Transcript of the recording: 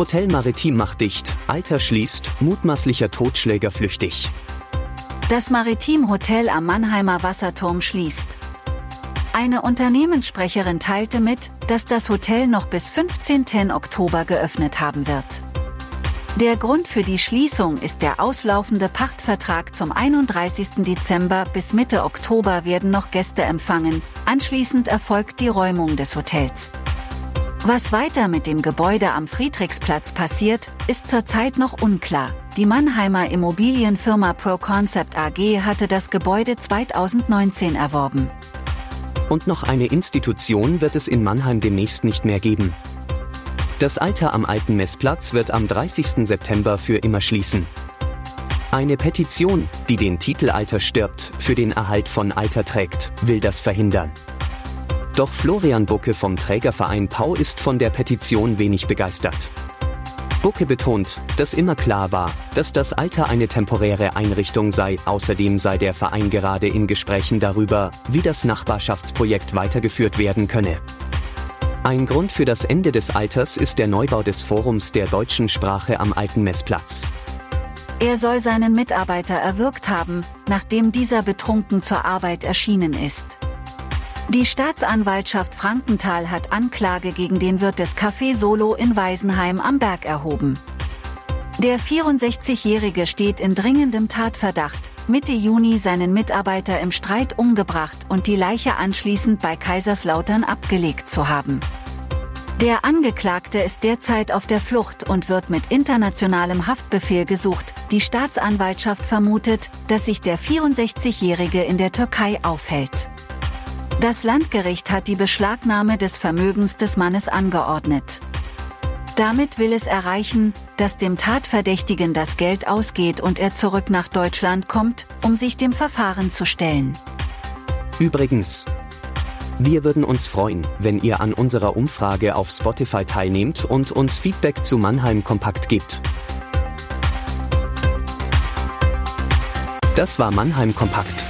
Hotel Maritim macht dicht, Alter schließt, mutmaßlicher Totschläger flüchtig. Das Maritim Hotel am Mannheimer Wasserturm schließt. Eine Unternehmenssprecherin teilte mit, dass das Hotel noch bis 15. Oktober geöffnet haben wird. Der Grund für die Schließung ist der auslaufende Pachtvertrag zum 31. Dezember bis Mitte Oktober werden noch Gäste empfangen, anschließend erfolgt die Räumung des Hotels. Was weiter mit dem Gebäude am Friedrichsplatz passiert, ist zurzeit noch unklar. Die Mannheimer Immobilienfirma ProConcept AG hatte das Gebäude 2019 erworben. Und noch eine Institution wird es in Mannheim demnächst nicht mehr geben. Das Alter am alten Messplatz wird am 30. September für immer schließen. Eine Petition, die den Titel Alter stirbt, für den Erhalt von Alter trägt, will das verhindern. Doch Florian Bucke vom Trägerverein Pau ist von der Petition wenig begeistert. Bucke betont, dass immer klar war, dass das Alter eine temporäre Einrichtung sei. Außerdem sei der Verein gerade in Gesprächen darüber, wie das Nachbarschaftsprojekt weitergeführt werden könne. Ein Grund für das Ende des Alters ist der Neubau des Forums der deutschen Sprache am alten Messplatz. Er soll seinen Mitarbeiter erwürgt haben, nachdem dieser betrunken zur Arbeit erschienen ist. Die Staatsanwaltschaft Frankenthal hat Anklage gegen den Wirt des Café Solo in Weisenheim am Berg erhoben. Der 64-Jährige steht in dringendem Tatverdacht, Mitte Juni seinen Mitarbeiter im Streit umgebracht und die Leiche anschließend bei Kaiserslautern abgelegt zu haben. Der Angeklagte ist derzeit auf der Flucht und wird mit internationalem Haftbefehl gesucht. Die Staatsanwaltschaft vermutet, dass sich der 64-Jährige in der Türkei aufhält. Das Landgericht hat die Beschlagnahme des Vermögens des Mannes angeordnet. Damit will es erreichen, dass dem Tatverdächtigen das Geld ausgeht und er zurück nach Deutschland kommt, um sich dem Verfahren zu stellen. Übrigens, wir würden uns freuen, wenn ihr an unserer Umfrage auf Spotify teilnehmt und uns Feedback zu Mannheim Kompakt gibt. Das war Mannheim Kompakt.